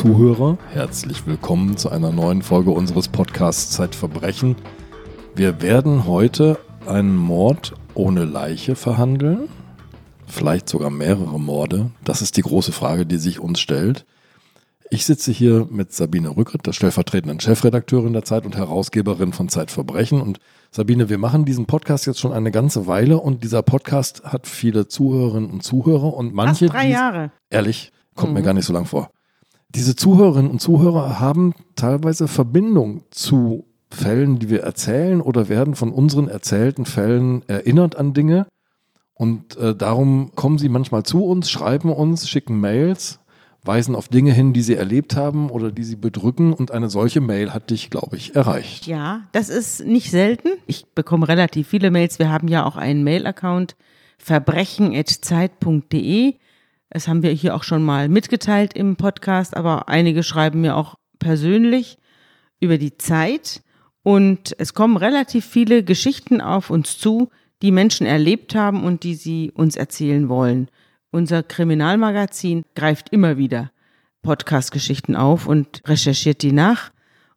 Zuhörer, herzlich willkommen zu einer neuen Folge unseres Podcasts Zeitverbrechen. Wir werden heute einen Mord ohne Leiche verhandeln, vielleicht sogar mehrere Morde. Das ist die große Frage, die sich uns stellt. Ich sitze hier mit Sabine Rückert, der stellvertretenden Chefredakteurin der Zeit und Herausgeberin von Zeitverbrechen. Und Sabine, wir machen diesen Podcast jetzt schon eine ganze Weile und dieser Podcast hat viele Zuhörerinnen und Zuhörer und manche. Fast drei Jahre. Ehrlich, kommt mhm. mir gar nicht so lang vor. Diese Zuhörerinnen und Zuhörer haben teilweise Verbindung zu Fällen, die wir erzählen oder werden von unseren erzählten Fällen erinnert an Dinge. Und äh, darum kommen sie manchmal zu uns, schreiben uns, schicken Mails weisen auf Dinge hin, die sie erlebt haben oder die sie bedrücken. Und eine solche Mail hat dich, glaube ich, erreicht. Ja, das ist nicht selten. Ich bekomme relativ viele Mails. Wir haben ja auch einen Mail-Account verbrechen.zeit.de. Das haben wir hier auch schon mal mitgeteilt im Podcast, aber einige schreiben mir auch persönlich über die Zeit. Und es kommen relativ viele Geschichten auf uns zu, die Menschen erlebt haben und die sie uns erzählen wollen. Unser Kriminalmagazin greift immer wieder Podcast-Geschichten auf und recherchiert die nach.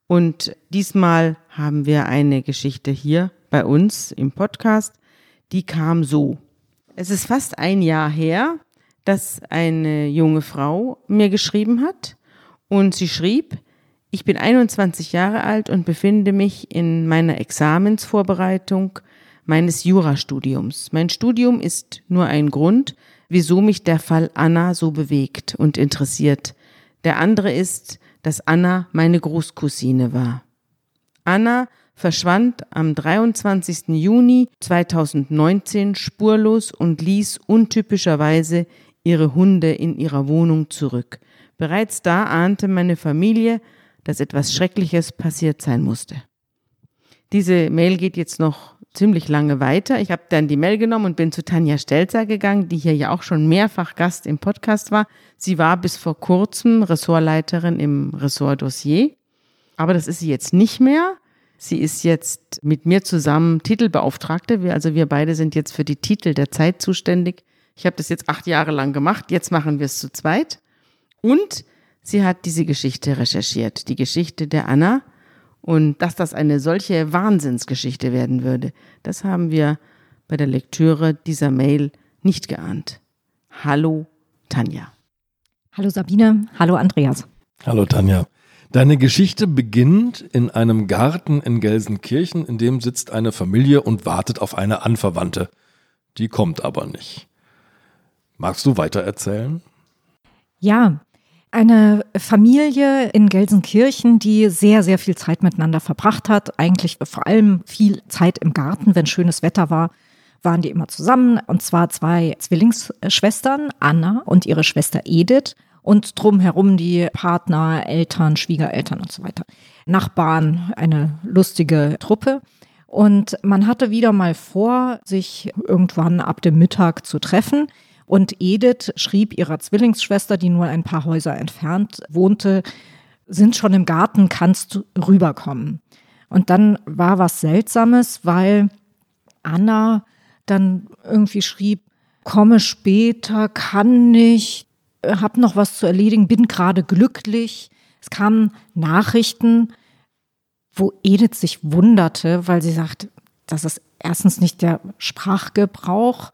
Und diesmal haben wir eine Geschichte hier bei uns im Podcast, die kam so. Es ist fast ein Jahr her, dass eine junge Frau mir geschrieben hat und sie schrieb, ich bin 21 Jahre alt und befinde mich in meiner Examensvorbereitung meines Jurastudiums. Mein Studium ist nur ein Grund, wieso mich der Fall Anna so bewegt und interessiert. Der andere ist, dass Anna meine Großcousine war. Anna verschwand am 23. Juni 2019 spurlos und ließ untypischerweise ihre Hunde in ihrer Wohnung zurück. Bereits da ahnte meine Familie, dass etwas Schreckliches passiert sein musste. Diese Mail geht jetzt noch ziemlich lange weiter. Ich habe dann die Mail genommen und bin zu Tanja Stelzer gegangen, die hier ja auch schon mehrfach Gast im Podcast war. Sie war bis vor kurzem Ressortleiterin im Ressort Dossier. Aber das ist sie jetzt nicht mehr. Sie ist jetzt mit mir zusammen Titelbeauftragte. Wir, also wir beide sind jetzt für die Titel der Zeit zuständig. Ich habe das jetzt acht Jahre lang gemacht. Jetzt machen wir es zu zweit. Und sie hat diese Geschichte recherchiert. Die Geschichte der Anna und dass das eine solche Wahnsinnsgeschichte werden würde, das haben wir bei der Lektüre dieser Mail nicht geahnt. Hallo Tanja. Hallo Sabine, hallo Andreas. Hallo Tanja. Deine Geschichte beginnt in einem Garten in Gelsenkirchen, in dem sitzt eine Familie und wartet auf eine Anverwandte. Die kommt aber nicht. Magst du weiter erzählen? Ja, eine Familie in Gelsenkirchen, die sehr, sehr viel Zeit miteinander verbracht hat. Eigentlich vor allem viel Zeit im Garten, wenn schönes Wetter war, waren die immer zusammen. Und zwar zwei Zwillingsschwestern, Anna und ihre Schwester Edith. Und drumherum die Partner, Eltern, Schwiegereltern und so weiter. Nachbarn, eine lustige Truppe. Und man hatte wieder mal vor, sich irgendwann ab dem Mittag zu treffen. Und Edith schrieb ihrer Zwillingsschwester, die nur ein paar Häuser entfernt wohnte, sind schon im Garten, kannst rüberkommen. Und dann war was Seltsames, weil Anna dann irgendwie schrieb, komme später, kann nicht, hab noch was zu erledigen, bin gerade glücklich. Es kamen Nachrichten, wo Edith sich wunderte, weil sie sagt, das ist erstens nicht der Sprachgebrauch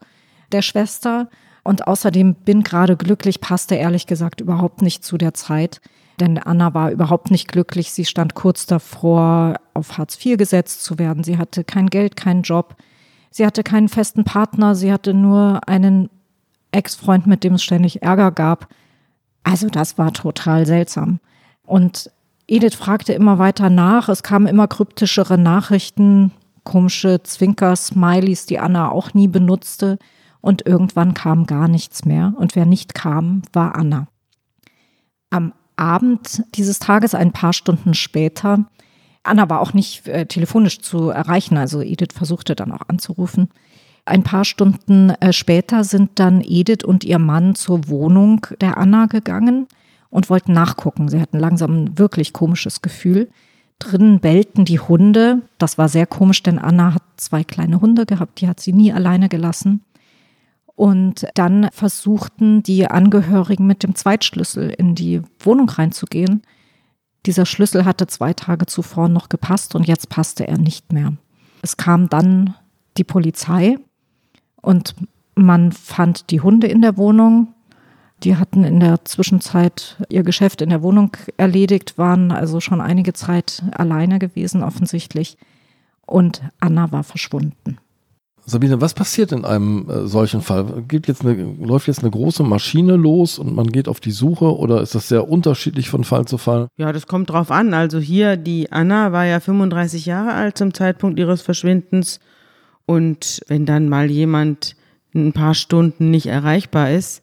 der Schwester und außerdem bin gerade glücklich, passte ehrlich gesagt überhaupt nicht zu der Zeit. Denn Anna war überhaupt nicht glücklich. Sie stand kurz davor, auf Hartz IV gesetzt zu werden. Sie hatte kein Geld, keinen Job. Sie hatte keinen festen Partner. Sie hatte nur einen Ex-Freund, mit dem es ständig Ärger gab. Also das war total seltsam. Und Edith fragte immer weiter nach. Es kamen immer kryptischere Nachrichten, komische Zwinker-Smileys, die Anna auch nie benutzte. Und irgendwann kam gar nichts mehr. Und wer nicht kam, war Anna. Am Abend dieses Tages, ein paar Stunden später, Anna war auch nicht äh, telefonisch zu erreichen, also Edith versuchte dann auch anzurufen. Ein paar Stunden äh, später sind dann Edith und ihr Mann zur Wohnung der Anna gegangen und wollten nachgucken. Sie hatten langsam ein wirklich komisches Gefühl. Drinnen bellten die Hunde. Das war sehr komisch, denn Anna hat zwei kleine Hunde gehabt, die hat sie nie alleine gelassen. Und dann versuchten die Angehörigen mit dem Zweitschlüssel in die Wohnung reinzugehen. Dieser Schlüssel hatte zwei Tage zuvor noch gepasst und jetzt passte er nicht mehr. Es kam dann die Polizei und man fand die Hunde in der Wohnung. Die hatten in der Zwischenzeit ihr Geschäft in der Wohnung erledigt, waren also schon einige Zeit alleine gewesen offensichtlich. Und Anna war verschwunden. Sabine, was passiert in einem äh, solchen Fall? Geht jetzt eine, läuft jetzt eine große Maschine los und man geht auf die Suche oder ist das sehr unterschiedlich von Fall zu Fall? Ja, das kommt drauf an. Also hier, die Anna war ja 35 Jahre alt zum Zeitpunkt ihres Verschwindens. Und wenn dann mal jemand ein paar Stunden nicht erreichbar ist,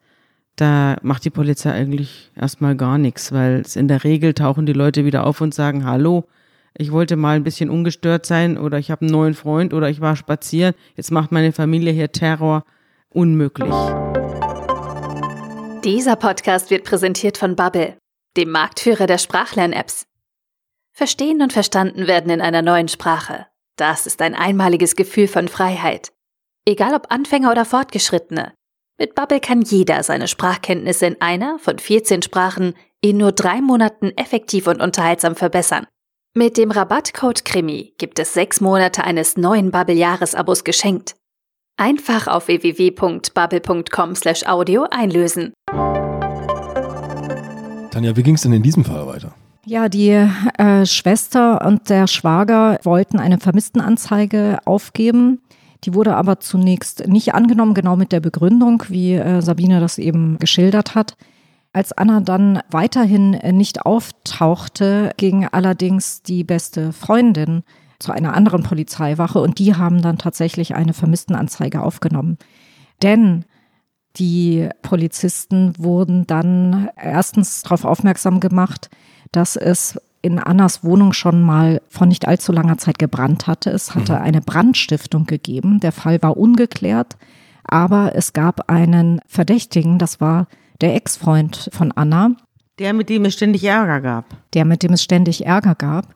da macht die Polizei eigentlich erstmal gar nichts, weil in der Regel tauchen die Leute wieder auf und sagen, hallo, ich wollte mal ein bisschen ungestört sein oder ich habe einen neuen Freund oder ich war spazieren. Jetzt macht meine Familie hier Terror unmöglich. Dieser Podcast wird präsentiert von Bubble, dem Marktführer der Sprachlern-Apps. Verstehen und verstanden werden in einer neuen Sprache. Das ist ein einmaliges Gefühl von Freiheit. Egal ob Anfänger oder Fortgeschrittene. Mit Bubble kann jeder seine Sprachkenntnisse in einer von 14 Sprachen in nur drei Monaten effektiv und unterhaltsam verbessern. Mit dem Rabattcode KRIMI gibt es sechs Monate eines neuen Bubble-Jahresabos geschenkt. Einfach auf www.bubble.com/audio einlösen. Tanja, wie ging es denn in diesem Fall weiter? Ja, die äh, Schwester und der Schwager wollten eine Vermisstenanzeige aufgeben. Die wurde aber zunächst nicht angenommen, genau mit der Begründung, wie äh, Sabine das eben geschildert hat. Als Anna dann weiterhin nicht auftauchte, ging allerdings die beste Freundin zu einer anderen Polizeiwache und die haben dann tatsächlich eine Vermisstenanzeige aufgenommen. Denn die Polizisten wurden dann erstens darauf aufmerksam gemacht, dass es in Annas Wohnung schon mal vor nicht allzu langer Zeit gebrannt hatte. Es hatte mhm. eine Brandstiftung gegeben. Der Fall war ungeklärt, aber es gab einen Verdächtigen, das war der Ex-Freund von Anna. Der, mit dem es ständig Ärger gab. Der, mit dem es ständig Ärger gab.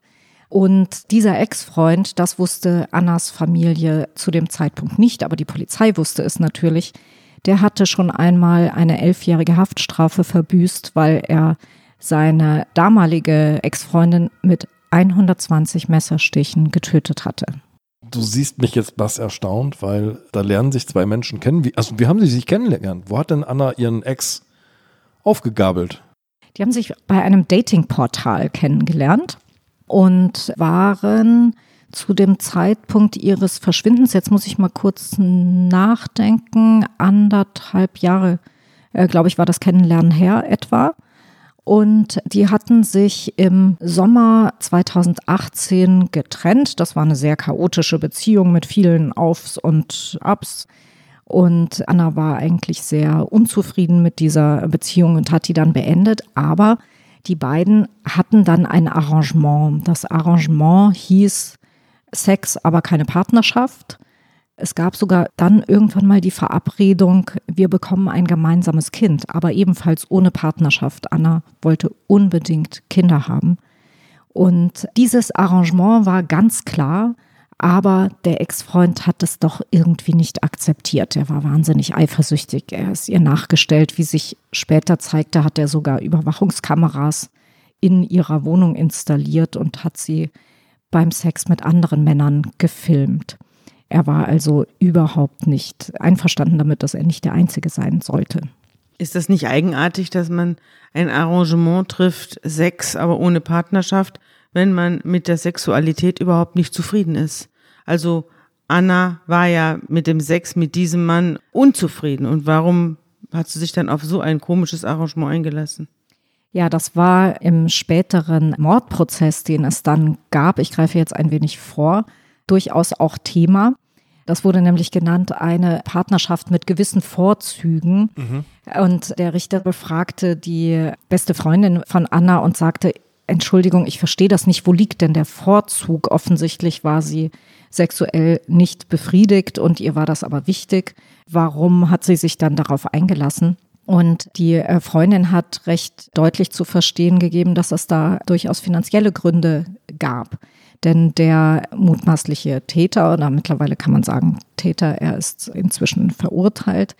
Und dieser Ex-Freund, das wusste Annas Familie zu dem Zeitpunkt nicht, aber die Polizei wusste es natürlich. Der hatte schon einmal eine elfjährige Haftstrafe verbüßt, weil er seine damalige Ex-Freundin mit 120 Messerstichen getötet hatte. Du siehst mich jetzt was erstaunt, weil da lernen sich zwei Menschen kennen. Wie, also wie haben sie sich kennengelernt? Wo hat denn Anna ihren Ex aufgegabelt? Die haben sich bei einem Datingportal kennengelernt und waren zu dem Zeitpunkt ihres Verschwindens, jetzt muss ich mal kurz nachdenken, anderthalb Jahre, äh, glaube ich, war das Kennenlernen her etwa. Und die hatten sich im Sommer 2018 getrennt. Das war eine sehr chaotische Beziehung mit vielen Aufs und Abs. Und Anna war eigentlich sehr unzufrieden mit dieser Beziehung und hat die dann beendet. Aber die beiden hatten dann ein Arrangement. Das Arrangement hieß Sex, aber keine Partnerschaft. Es gab sogar dann irgendwann mal die Verabredung, wir bekommen ein gemeinsames Kind, aber ebenfalls ohne Partnerschaft. Anna wollte unbedingt Kinder haben. Und dieses Arrangement war ganz klar, aber der Ex-Freund hat es doch irgendwie nicht akzeptiert. Er war wahnsinnig eifersüchtig. Er ist ihr nachgestellt. Wie sich später zeigte, hat er sogar Überwachungskameras in ihrer Wohnung installiert und hat sie beim Sex mit anderen Männern gefilmt. Er war also überhaupt nicht einverstanden damit, dass er nicht der Einzige sein sollte. Ist das nicht eigenartig, dass man ein Arrangement trifft, Sex, aber ohne Partnerschaft, wenn man mit der Sexualität überhaupt nicht zufrieden ist? Also Anna war ja mit dem Sex mit diesem Mann unzufrieden. Und warum hat sie sich dann auf so ein komisches Arrangement eingelassen? Ja, das war im späteren Mordprozess, den es dann gab. Ich greife jetzt ein wenig vor, durchaus auch Thema. Das wurde nämlich genannt eine Partnerschaft mit gewissen Vorzügen. Mhm. Und der Richter befragte die beste Freundin von Anna und sagte, Entschuldigung, ich verstehe das nicht. Wo liegt denn der Vorzug? Offensichtlich war sie sexuell nicht befriedigt und ihr war das aber wichtig. Warum hat sie sich dann darauf eingelassen? Und die äh, Freundin hat recht deutlich zu verstehen gegeben, dass es da durchaus finanzielle Gründe gab. Denn der mutmaßliche Täter, oder mittlerweile kann man sagen Täter, er ist inzwischen verurteilt,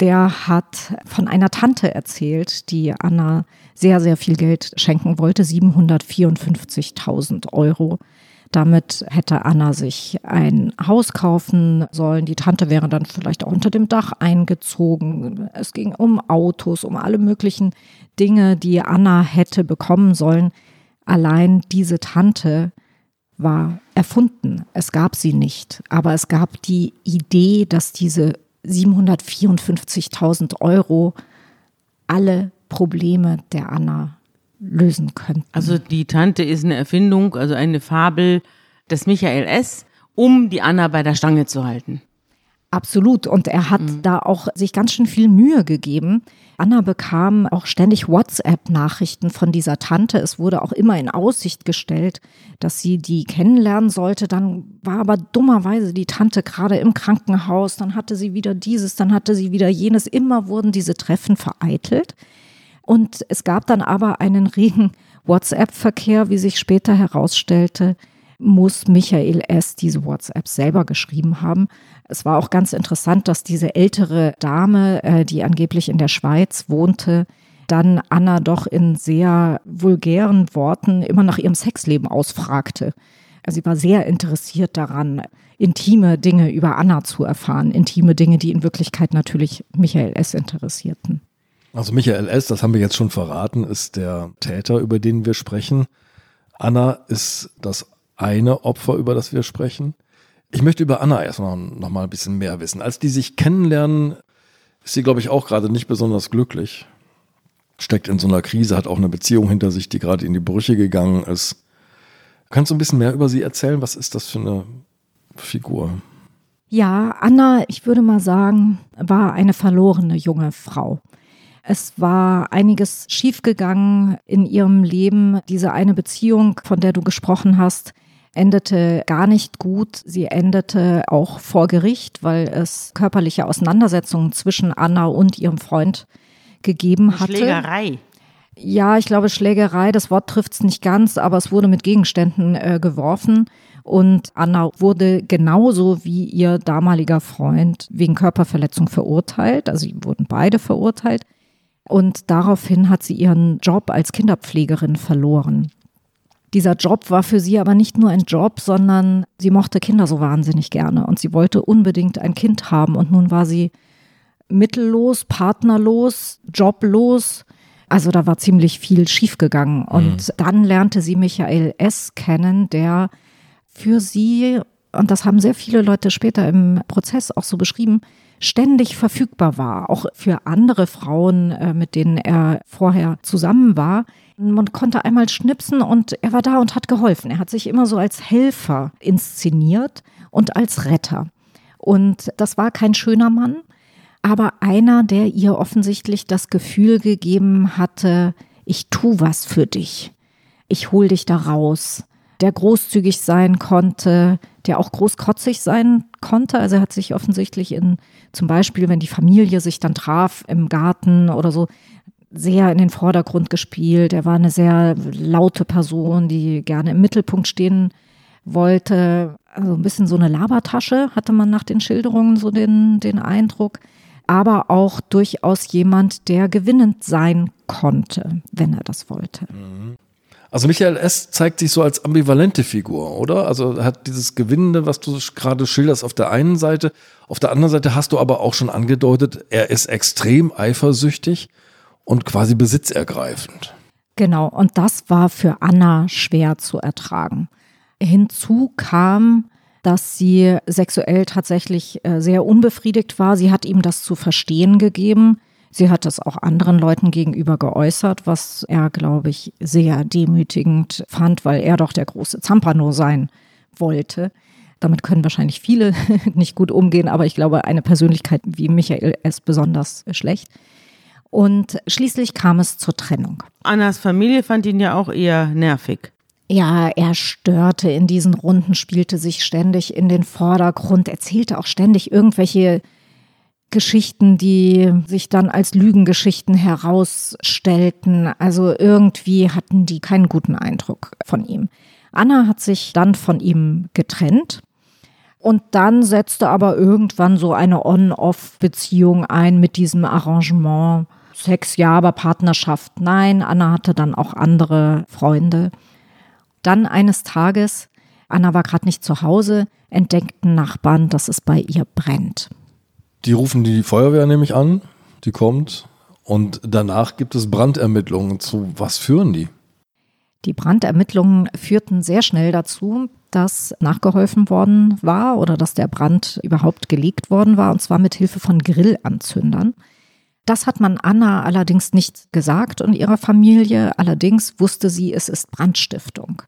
der hat von einer Tante erzählt, die Anna sehr, sehr viel Geld schenken wollte, 754.000 Euro. Damit hätte Anna sich ein Haus kaufen sollen. Die Tante wäre dann vielleicht auch unter dem Dach eingezogen. Es ging um Autos, um alle möglichen Dinge, die Anna hätte bekommen sollen. Allein diese Tante war erfunden. Es gab sie nicht. Aber es gab die Idee, dass diese 754.000 Euro alle Probleme der Anna lösen könnten. Also die Tante ist eine Erfindung, also eine Fabel des Michael S., um die Anna bei der Stange zu halten. Absolut. Und er hat mhm. da auch sich ganz schön viel Mühe gegeben. Anna bekam auch ständig WhatsApp-Nachrichten von dieser Tante. Es wurde auch immer in Aussicht gestellt, dass sie die kennenlernen sollte. Dann war aber dummerweise die Tante gerade im Krankenhaus. Dann hatte sie wieder dieses, dann hatte sie wieder jenes. Immer wurden diese Treffen vereitelt. Und es gab dann aber einen regen WhatsApp-Verkehr, wie sich später herausstellte, muss Michael S. diese WhatsApp selber geschrieben haben. Es war auch ganz interessant, dass diese ältere Dame, äh, die angeblich in der Schweiz wohnte, dann Anna doch in sehr vulgären Worten immer nach ihrem Sexleben ausfragte. Also sie war sehr interessiert daran, intime Dinge über Anna zu erfahren, intime Dinge, die in Wirklichkeit natürlich Michael S. interessierten. Also Michael S., das haben wir jetzt schon verraten, ist der Täter, über den wir sprechen. Anna ist das eine Opfer, über das wir sprechen. Ich möchte über Anna erstmal noch mal ein bisschen mehr wissen. Als die sich kennenlernen, ist sie, glaube ich, auch gerade nicht besonders glücklich. Steckt in so einer Krise, hat auch eine Beziehung hinter sich, die gerade in die Brüche gegangen ist. Kannst du ein bisschen mehr über sie erzählen? Was ist das für eine Figur? Ja, Anna, ich würde mal sagen, war eine verlorene junge Frau. Es war einiges schiefgegangen in ihrem Leben. Diese eine Beziehung, von der du gesprochen hast, endete gar nicht gut. Sie endete auch vor Gericht, weil es körperliche Auseinandersetzungen zwischen Anna und ihrem Freund gegeben hatte. Schlägerei. Ja, ich glaube Schlägerei, das Wort trifft es nicht ganz, aber es wurde mit Gegenständen äh, geworfen. Und Anna wurde genauso wie ihr damaliger Freund wegen Körperverletzung verurteilt. Also sie wurden beide verurteilt. Und daraufhin hat sie ihren Job als Kinderpflegerin verloren. Dieser Job war für sie aber nicht nur ein Job, sondern sie mochte Kinder so wahnsinnig gerne und sie wollte unbedingt ein Kind haben. Und nun war sie mittellos, partnerlos, joblos. Also da war ziemlich viel schiefgegangen. Mhm. Und mhm. dann lernte sie Michael S. kennen, der für sie, und das haben sehr viele Leute später im Prozess auch so beschrieben, ständig verfügbar war, auch für andere Frauen, äh, mit denen er vorher zusammen war. Man konnte einmal schnipsen und er war da und hat geholfen. Er hat sich immer so als Helfer inszeniert und als Retter. Und das war kein schöner Mann, aber einer, der ihr offensichtlich das Gefühl gegeben hatte, ich tu was für dich. Ich hol dich da raus. Der großzügig sein konnte, der auch großkotzig sein konnte. Also er hat sich offensichtlich in, zum Beispiel, wenn die Familie sich dann traf im Garten oder so, sehr in den Vordergrund gespielt. Er war eine sehr laute Person, die gerne im Mittelpunkt stehen wollte. Also ein bisschen so eine Labertasche hatte man nach den Schilderungen so den, den Eindruck. Aber auch durchaus jemand, der gewinnend sein konnte, wenn er das wollte. Mhm. Also Michael S. zeigt sich so als ambivalente Figur, oder? Also hat dieses Gewinnende, was du gerade schilderst, auf der einen Seite. Auf der anderen Seite hast du aber auch schon angedeutet, er ist extrem eifersüchtig und quasi besitzergreifend. Genau, und das war für Anna schwer zu ertragen. Hinzu kam, dass sie sexuell tatsächlich äh, sehr unbefriedigt war. Sie hat ihm das zu verstehen gegeben. Sie hat es auch anderen Leuten gegenüber geäußert, was er, glaube ich, sehr demütigend fand, weil er doch der große Zampano sein wollte. Damit können wahrscheinlich viele nicht gut umgehen, aber ich glaube, eine Persönlichkeit wie Michael ist besonders schlecht. Und schließlich kam es zur Trennung. Annas Familie fand ihn ja auch eher nervig. Ja, er störte in diesen Runden, spielte sich ständig in den Vordergrund, erzählte auch ständig irgendwelche Geschichten, die sich dann als Lügengeschichten herausstellten. Also irgendwie hatten die keinen guten Eindruck von ihm. Anna hat sich dann von ihm getrennt Und dann setzte aber irgendwann so eine On-Off-Beziehung ein mit diesem Arrangement. Sex ja, aber Partnerschaft nein. Anna hatte dann auch andere Freunde. Dann eines Tages, Anna war gerade nicht zu Hause, entdeckten Nachbarn, dass es bei ihr brennt. Die rufen die Feuerwehr nämlich an, die kommt und danach gibt es Brandermittlungen. Zu was führen die? Die Brandermittlungen führten sehr schnell dazu, dass nachgeholfen worden war oder dass der Brand überhaupt gelegt worden war, und zwar mit Hilfe von Grillanzündern. Das hat man Anna allerdings nicht gesagt und ihrer Familie. Allerdings wusste sie, es ist Brandstiftung.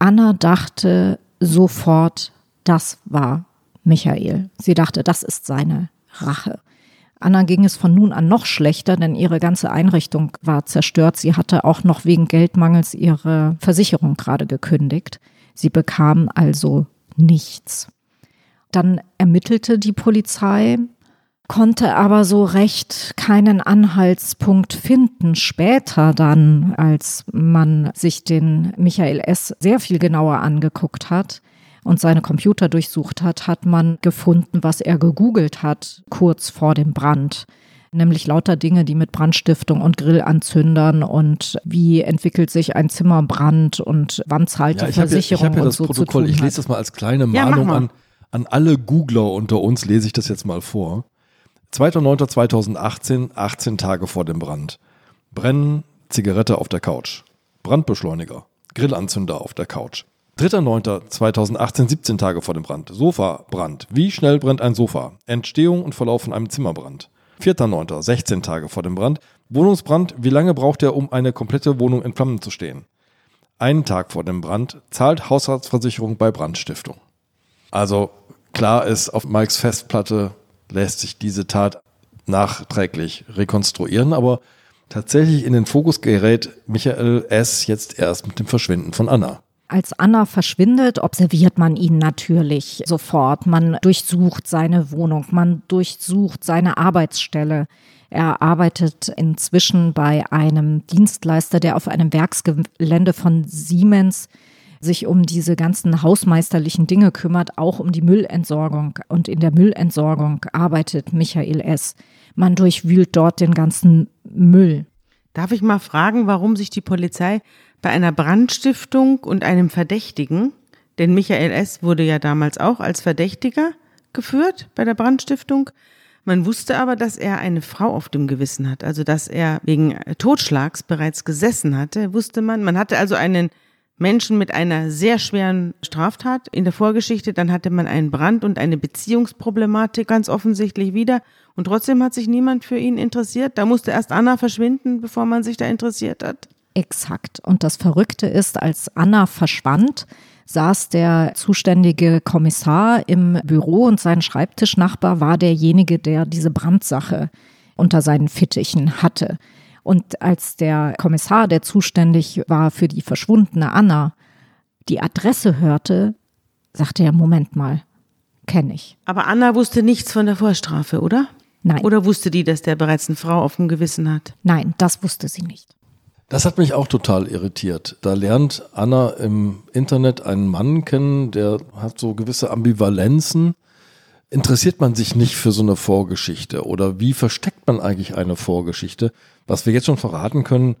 Anna dachte sofort, das war Michael. Sie dachte, das ist seine Rache. Anna ging es von nun an noch schlechter, denn ihre ganze Einrichtung war zerstört. Sie hatte auch noch wegen Geldmangels ihre Versicherung gerade gekündigt. Sie bekam also nichts. Dann ermittelte die Polizei, konnte aber so recht keinen Anhaltspunkt finden. Später dann, als man sich den Michael S. sehr viel genauer angeguckt hat und seine Computer durchsucht hat, hat man gefunden, was er gegoogelt hat kurz vor dem Brand nämlich lauter Dinge, die mit Brandstiftung und Grillanzündern und wie entwickelt sich ein Zimmerbrand und wann zahlt ja, die Versicherung ich ja, ich ja und das so Protokoll. Ich lese das mal als kleine Mahnung ja, an, an alle Googler unter uns, lese ich das jetzt mal vor. 2.9.2018, 18 Tage vor dem Brand. Brennen, Zigarette auf der Couch. Brandbeschleuniger, Grillanzünder auf der Couch. 3.9.2018, 17 Tage vor dem Brand. Sofa, Brand. Wie schnell brennt ein Sofa? Entstehung und Verlauf von einem Zimmerbrand. 4.9., 16 Tage vor dem Brand. Wohnungsbrand, wie lange braucht er, um eine komplette Wohnung in Flammen zu stehen? Einen Tag vor dem Brand zahlt Haushaltsversicherung bei Brandstiftung. Also klar ist, auf Mikes Festplatte lässt sich diese Tat nachträglich rekonstruieren, aber tatsächlich in den Fokus gerät Michael S. jetzt erst mit dem Verschwinden von Anna. Als Anna verschwindet, observiert man ihn natürlich sofort. Man durchsucht seine Wohnung, man durchsucht seine Arbeitsstelle. Er arbeitet inzwischen bei einem Dienstleister, der auf einem Werksgelände von Siemens sich um diese ganzen hausmeisterlichen Dinge kümmert, auch um die Müllentsorgung. Und in der Müllentsorgung arbeitet Michael S. Man durchwühlt dort den ganzen Müll. Darf ich mal fragen, warum sich die Polizei bei einer Brandstiftung und einem Verdächtigen, denn Michael S. wurde ja damals auch als Verdächtiger geführt bei der Brandstiftung. Man wusste aber, dass er eine Frau auf dem Gewissen hat, also dass er wegen Totschlags bereits gesessen hatte, wusste man. Man hatte also einen Menschen mit einer sehr schweren Straftat in der Vorgeschichte, dann hatte man einen Brand und eine Beziehungsproblematik ganz offensichtlich wieder und trotzdem hat sich niemand für ihn interessiert. Da musste erst Anna verschwinden, bevor man sich da interessiert hat. Exakt. Und das Verrückte ist, als Anna verschwand, saß der zuständige Kommissar im Büro und sein Schreibtischnachbar war derjenige, der diese Brandsache unter seinen Fittichen hatte. Und als der Kommissar, der zuständig war für die verschwundene Anna, die Adresse hörte, sagte er, Moment mal, kenne ich. Aber Anna wusste nichts von der Vorstrafe, oder? Nein. Oder wusste die, dass der bereits eine Frau auf dem Gewissen hat? Nein, das wusste sie nicht. Das hat mich auch total irritiert. Da lernt Anna im Internet einen Mann kennen, der hat so gewisse Ambivalenzen. Interessiert man sich nicht für so eine Vorgeschichte oder wie versteckt man eigentlich eine Vorgeschichte? Was wir jetzt schon verraten können,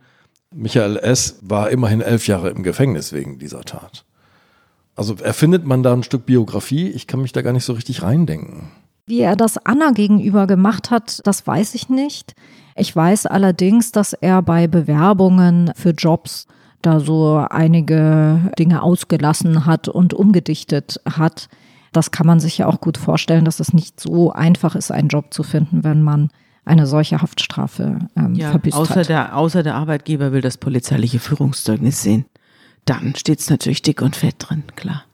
Michael S. war immerhin elf Jahre im Gefängnis wegen dieser Tat. Also erfindet man da ein Stück Biografie? Ich kann mich da gar nicht so richtig reindenken. Wie er das Anna gegenüber gemacht hat, das weiß ich nicht. Ich weiß allerdings, dass er bei Bewerbungen für Jobs da so einige Dinge ausgelassen hat und umgedichtet hat. Das kann man sich ja auch gut vorstellen, dass es nicht so einfach ist, einen Job zu finden, wenn man eine solche Haftstrafe ähm, ja, verbüßt außer hat. Der, außer der Arbeitgeber will das polizeiliche Führungszeugnis sehen. Dann steht es natürlich dick und fett drin, klar.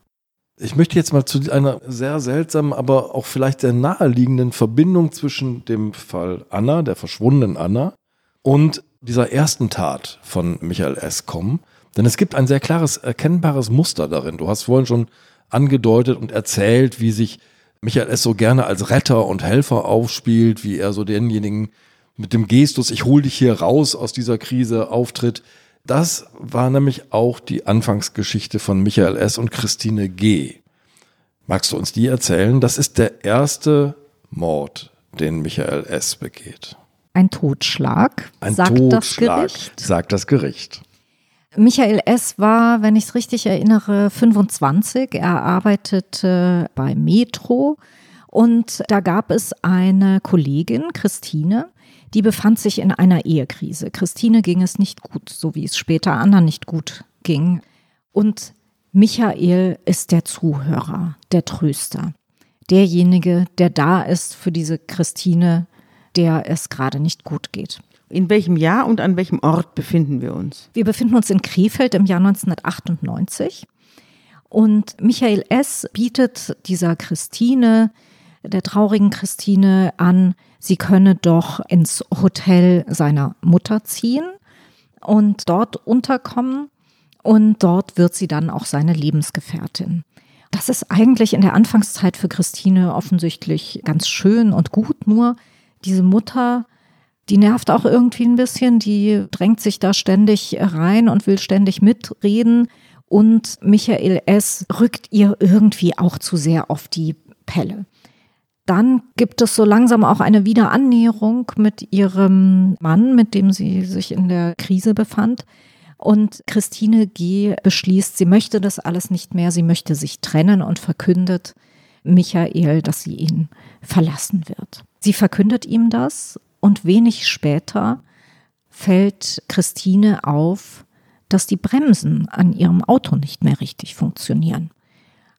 Ich möchte jetzt mal zu einer sehr seltsamen, aber auch vielleicht sehr naheliegenden Verbindung zwischen dem Fall Anna, der verschwundenen Anna, und dieser ersten Tat von Michael S. kommen. Denn es gibt ein sehr klares, erkennbares Muster darin. Du hast vorhin schon angedeutet und erzählt, wie sich Michael S. so gerne als Retter und Helfer aufspielt, wie er so denjenigen mit dem Gestus, ich hol dich hier raus aus dieser Krise auftritt. Das war nämlich auch die Anfangsgeschichte von Michael S. und Christine G. Magst du uns die erzählen? Das ist der erste Mord, den Michael S. begeht. Ein Totschlag, Ein sagt Totschlag, das Gericht. sagt das Gericht. Michael S. war, wenn ich es richtig erinnere, 25. Er arbeitete bei Metro und da gab es eine Kollegin, Christine, die befand sich in einer Ehekrise. Christine ging es nicht gut, so wie es später anderen nicht gut ging. Und Michael ist der Zuhörer, der Tröster, derjenige, der da ist für diese Christine, der es gerade nicht gut geht. In welchem Jahr und an welchem Ort befinden wir uns? Wir befinden uns in Krefeld im Jahr 1998 und Michael S. bietet dieser Christine, der traurigen Christine, an, sie könne doch ins Hotel seiner Mutter ziehen und dort unterkommen und dort wird sie dann auch seine Lebensgefährtin. Das ist eigentlich in der Anfangszeit für Christine offensichtlich ganz schön und gut, nur diese Mutter, die nervt auch irgendwie ein bisschen, die drängt sich da ständig rein und will ständig mitreden. Und Michael S. rückt ihr irgendwie auch zu sehr auf die Pelle. Dann gibt es so langsam auch eine Wiederannäherung mit ihrem Mann, mit dem sie sich in der Krise befand. Und Christine G. beschließt, sie möchte das alles nicht mehr, sie möchte sich trennen und verkündet Michael, dass sie ihn verlassen wird. Sie verkündet ihm das und wenig später fällt Christine auf, dass die Bremsen an ihrem Auto nicht mehr richtig funktionieren.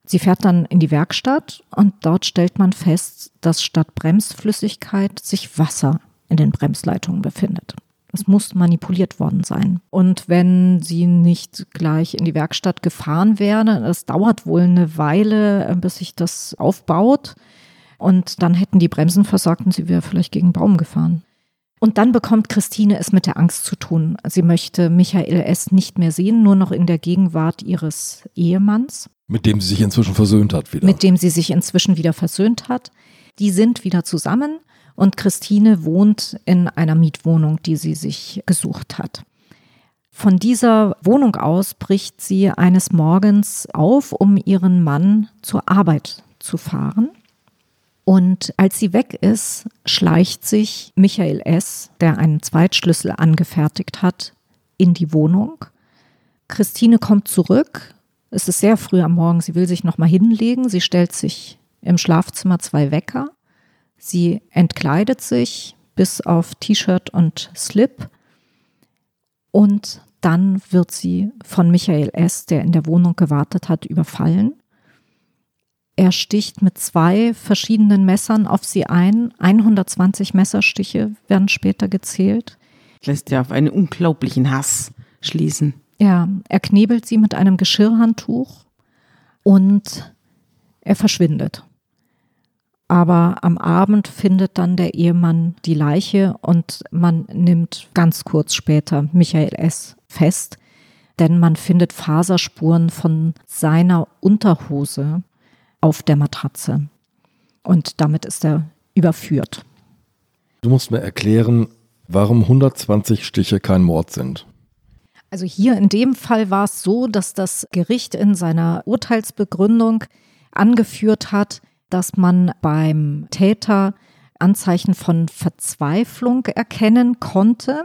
Sie fährt dann in die Werkstatt und dort stellt man fest, dass statt Bremsflüssigkeit sich Wasser in den Bremsleitungen befindet. Das muss manipuliert worden sein. Und wenn sie nicht gleich in die Werkstatt gefahren wäre, das dauert wohl eine Weile, bis sich das aufbaut. Und dann hätten die Bremsen versagt und sie wäre vielleicht gegen einen Baum gefahren. Und dann bekommt Christine es mit der Angst zu tun. Sie möchte Michael S. nicht mehr sehen, nur noch in der Gegenwart ihres Ehemanns. Mit dem sie sich inzwischen versöhnt hat wieder. Mit dem sie sich inzwischen wieder versöhnt hat. Die sind wieder zusammen und Christine wohnt in einer Mietwohnung, die sie sich gesucht hat. Von dieser Wohnung aus bricht sie eines Morgens auf, um ihren Mann zur Arbeit zu fahren. Und als sie weg ist, schleicht sich Michael S., der einen Zweitschlüssel angefertigt hat, in die Wohnung. Christine kommt zurück. Es ist sehr früh am Morgen. Sie will sich noch mal hinlegen. Sie stellt sich im Schlafzimmer zwei Wecker. Sie entkleidet sich bis auf T-Shirt und Slip. Und dann wird sie von Michael S., der in der Wohnung gewartet hat, überfallen. Er sticht mit zwei verschiedenen Messern auf sie ein. 120 Messerstiche werden später gezählt. Lässt ja auf einen unglaublichen Hass schließen. Ja, er knebelt sie mit einem Geschirrhandtuch und er verschwindet. Aber am Abend findet dann der Ehemann die Leiche und man nimmt ganz kurz später Michael S. fest, denn man findet Faserspuren von seiner Unterhose auf der Matratze. Und damit ist er überführt. Du musst mir erklären, warum 120 Stiche kein Mord sind. Also hier in dem Fall war es so, dass das Gericht in seiner Urteilsbegründung angeführt hat, dass man beim Täter Anzeichen von Verzweiflung erkennen konnte.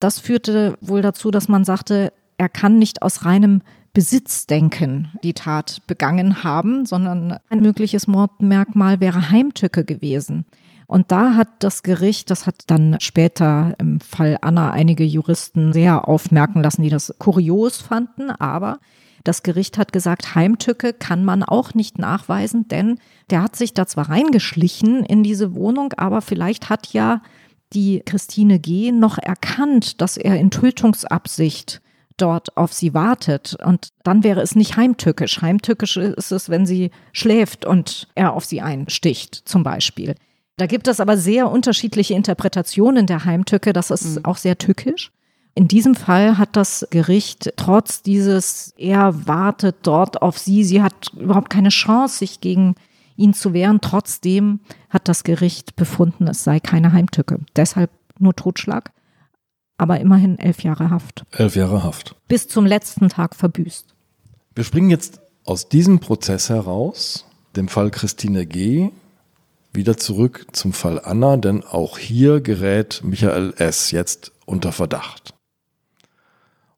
Das führte wohl dazu, dass man sagte, er kann nicht aus reinem Besitzdenken die Tat begangen haben, sondern ein mögliches Mordmerkmal wäre Heimtücke gewesen. Und da hat das Gericht, das hat dann später im Fall Anna einige Juristen sehr aufmerken lassen, die das kurios fanden, aber das Gericht hat gesagt, Heimtücke kann man auch nicht nachweisen, denn der hat sich da zwar reingeschlichen in diese Wohnung, aber vielleicht hat ja die Christine G. noch erkannt, dass er in Tötungsabsicht dort auf sie wartet. Und dann wäre es nicht heimtückisch. Heimtückisch ist es, wenn sie schläft und er auf sie einsticht, zum Beispiel. Da gibt es aber sehr unterschiedliche Interpretationen der Heimtücke. Das ist mhm. auch sehr tückisch. In diesem Fall hat das Gericht trotz dieses, er wartet dort auf sie, sie hat überhaupt keine Chance, sich gegen ihn zu wehren. Trotzdem hat das Gericht befunden, es sei keine Heimtücke. Deshalb nur Totschlag aber immerhin elf Jahre Haft. Elf Jahre Haft. Bis zum letzten Tag verbüßt. Wir springen jetzt aus diesem Prozess heraus dem Fall Christine G. wieder zurück zum Fall Anna, denn auch hier gerät Michael S. jetzt unter Verdacht.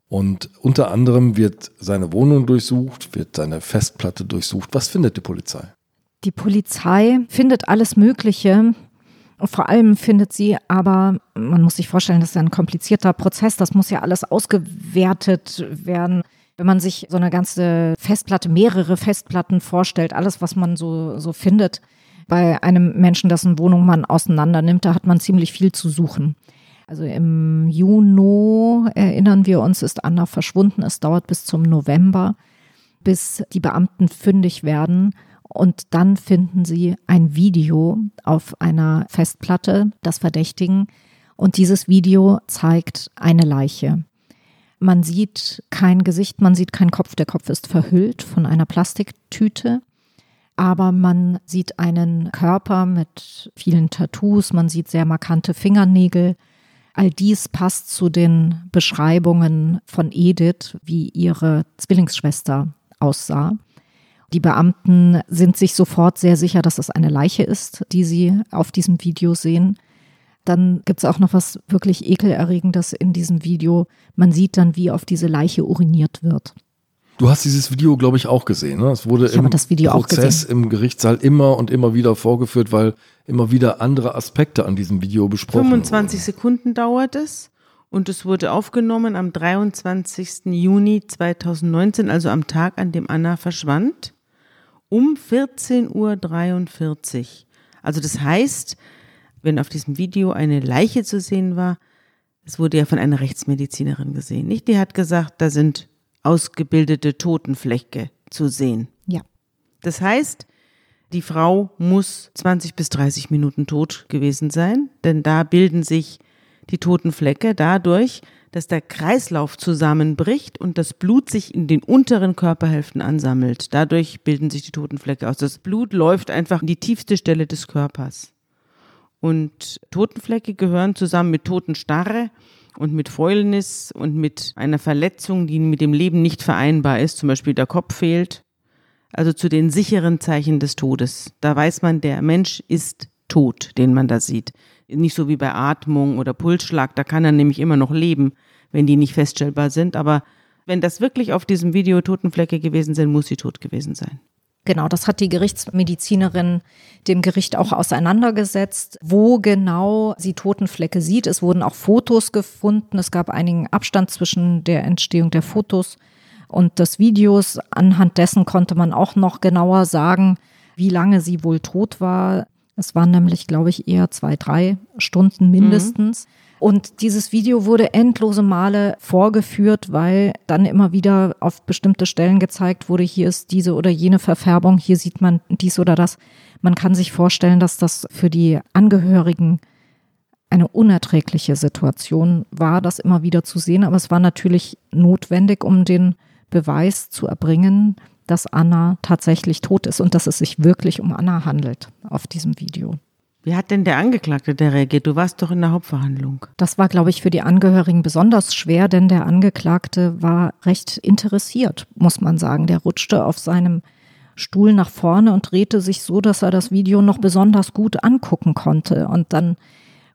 Und unter anderem wird seine Wohnung durchsucht, wird seine Festplatte durchsucht. Was findet die Polizei? Die Polizei findet alles Mögliche. Vor allem findet sie aber, man muss sich vorstellen, das ist ein komplizierter Prozess, das muss ja alles ausgewertet werden. Wenn man sich so eine ganze Festplatte, mehrere Festplatten vorstellt, alles, was man so, so findet bei einem Menschen, dessen Wohnung man auseinander nimmt, da hat man ziemlich viel zu suchen. Also im Juni, erinnern wir uns, ist Anna verschwunden. Es dauert bis zum November, bis die Beamten fündig werden. Und dann finden sie ein Video auf einer Festplatte, das Verdächtigen. Und dieses Video zeigt eine Leiche. Man sieht kein Gesicht, man sieht keinen Kopf. Der Kopf ist verhüllt von einer Plastiktüte. Aber man sieht einen Körper mit vielen Tattoos, man sieht sehr markante Fingernägel, All dies passt zu den Beschreibungen von Edith, wie ihre Zwillingsschwester aussah. Die Beamten sind sich sofort sehr sicher, dass es eine Leiche ist, die sie auf diesem Video sehen. Dann gibt es auch noch was wirklich ekelerregendes in diesem Video. Man sieht dann, wie auf diese Leiche uriniert wird. Du hast dieses Video, glaube ich, auch gesehen. Ne? Es wurde ich im Prozess im Gerichtssaal immer und immer wieder vorgeführt, weil immer wieder andere Aspekte an diesem Video besprochen 25 wurden. Sekunden dauert es und es wurde aufgenommen am 23. Juni 2019, also am Tag, an dem Anna verschwand, um 14.43 Uhr. Also das heißt, wenn auf diesem Video eine Leiche zu sehen war, es wurde ja von einer Rechtsmedizinerin gesehen, nicht? Die hat gesagt, da sind ausgebildete Totenflecke zu sehen. Ja. Das heißt, die Frau muss 20 bis 30 Minuten tot gewesen sein, denn da bilden sich die Totenflecke dadurch, dass der Kreislauf zusammenbricht und das Blut sich in den unteren Körperhälften ansammelt. Dadurch bilden sich die Totenflecke aus. Das Blut läuft einfach in die tiefste Stelle des Körpers. Und Totenflecke gehören zusammen mit Totenstarre und mit Fäulnis und mit einer Verletzung, die mit dem Leben nicht vereinbar ist, zum Beispiel der Kopf fehlt, also zu den sicheren Zeichen des Todes. Da weiß man, der Mensch ist tot, den man da sieht. Nicht so wie bei Atmung oder Pulsschlag, da kann er nämlich immer noch leben, wenn die nicht feststellbar sind. Aber wenn das wirklich auf diesem Video Totenflecke gewesen sind, muss sie tot gewesen sein. Genau, das hat die Gerichtsmedizinerin dem Gericht auch auseinandergesetzt, wo genau sie Totenflecke sieht. Es wurden auch Fotos gefunden. Es gab einigen Abstand zwischen der Entstehung der Fotos und des Videos. Anhand dessen konnte man auch noch genauer sagen, wie lange sie wohl tot war. Es waren nämlich, glaube ich, eher zwei, drei Stunden mindestens. Mhm. Und dieses Video wurde endlose Male vorgeführt, weil dann immer wieder auf bestimmte Stellen gezeigt wurde, hier ist diese oder jene Verfärbung, hier sieht man dies oder das. Man kann sich vorstellen, dass das für die Angehörigen eine unerträgliche Situation war, das immer wieder zu sehen. Aber es war natürlich notwendig, um den Beweis zu erbringen, dass Anna tatsächlich tot ist und dass es sich wirklich um Anna handelt auf diesem Video. Wie hat denn der Angeklagte der reagiert? Du warst doch in der Hauptverhandlung. Das war, glaube ich, für die Angehörigen besonders schwer, denn der Angeklagte war recht interessiert, muss man sagen. Der rutschte auf seinem Stuhl nach vorne und drehte sich so, dass er das Video noch besonders gut angucken konnte. Und dann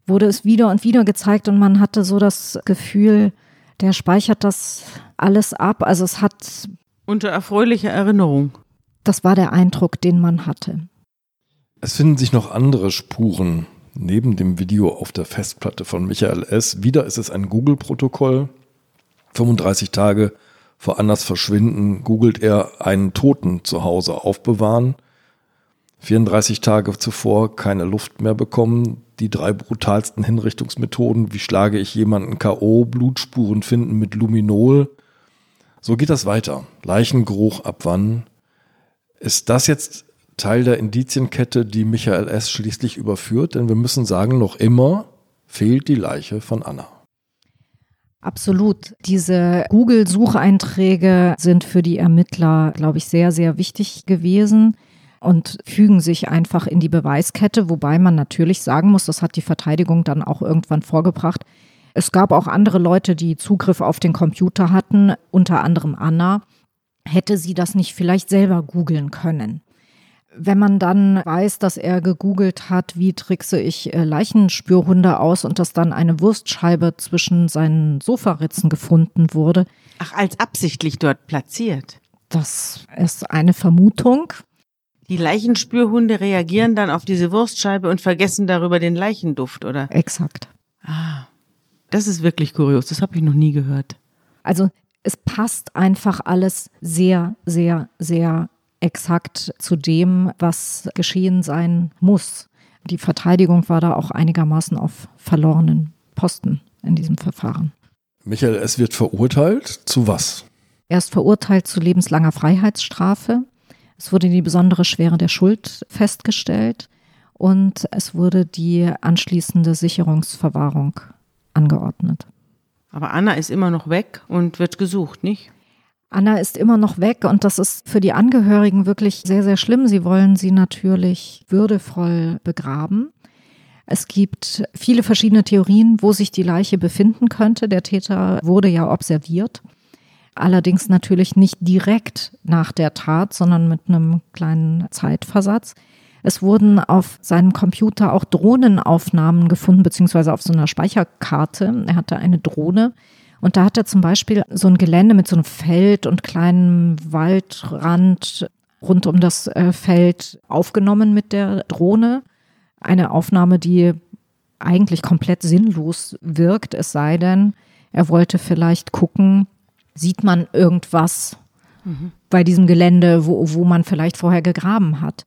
wurde es wieder und wieder gezeigt und man hatte so das Gefühl, der speichert das alles ab. Also es hat. Unter erfreulicher Erinnerung. Das war der Eindruck, den man hatte. Es finden sich noch andere Spuren neben dem Video auf der Festplatte von Michael S. Wieder ist es ein Google-Protokoll. 35 Tage vor Annas Verschwinden googelt er einen Toten zu Hause aufbewahren. 34 Tage zuvor keine Luft mehr bekommen. Die drei brutalsten Hinrichtungsmethoden, wie schlage ich jemanden K.O., Blutspuren finden mit Luminol. So geht das weiter. Leichengeruch ab wann? Ist das jetzt Teil der Indizienkette, die Michael S. schließlich überführt, denn wir müssen sagen, noch immer fehlt die Leiche von Anna. Absolut. Diese Google-Sucheinträge sind für die Ermittler, glaube ich, sehr, sehr wichtig gewesen und fügen sich einfach in die Beweiskette, wobei man natürlich sagen muss, das hat die Verteidigung dann auch irgendwann vorgebracht. Es gab auch andere Leute, die Zugriff auf den Computer hatten, unter anderem Anna. Hätte sie das nicht vielleicht selber googeln können? Wenn man dann weiß, dass er gegoogelt hat, wie trickse ich äh, Leichenspürhunde aus und dass dann eine Wurstscheibe zwischen seinen Sofaritzen gefunden wurde, Ach, als absichtlich dort platziert. das ist eine Vermutung. Die Leichenspürhunde reagieren dann auf diese Wurstscheibe und vergessen darüber den Leichenduft, oder? Exakt. Ah, das ist wirklich kurios. Das habe ich noch nie gehört. Also es passt einfach alles sehr, sehr, sehr exakt zu dem, was geschehen sein muss. Die Verteidigung war da auch einigermaßen auf verlorenen Posten in diesem Verfahren. Michael, es wird verurteilt. Zu was? Er ist verurteilt zu lebenslanger Freiheitsstrafe. Es wurde die besondere Schwere der Schuld festgestellt und es wurde die anschließende Sicherungsverwahrung angeordnet. Aber Anna ist immer noch weg und wird gesucht, nicht? Anna ist immer noch weg und das ist für die Angehörigen wirklich sehr, sehr schlimm. Sie wollen sie natürlich würdevoll begraben. Es gibt viele verschiedene Theorien, wo sich die Leiche befinden könnte. Der Täter wurde ja observiert. Allerdings natürlich nicht direkt nach der Tat, sondern mit einem kleinen Zeitversatz. Es wurden auf seinem Computer auch Drohnenaufnahmen gefunden, beziehungsweise auf so einer Speicherkarte. Er hatte eine Drohne und da hat er zum Beispiel so ein Gelände mit so einem Feld und kleinem Waldrand rund um das äh, Feld aufgenommen mit der Drohne. Eine Aufnahme, die eigentlich komplett sinnlos wirkt, es sei denn, er wollte vielleicht gucken, sieht man irgendwas bei diesem Gelände, wo, wo man vielleicht vorher gegraben hat.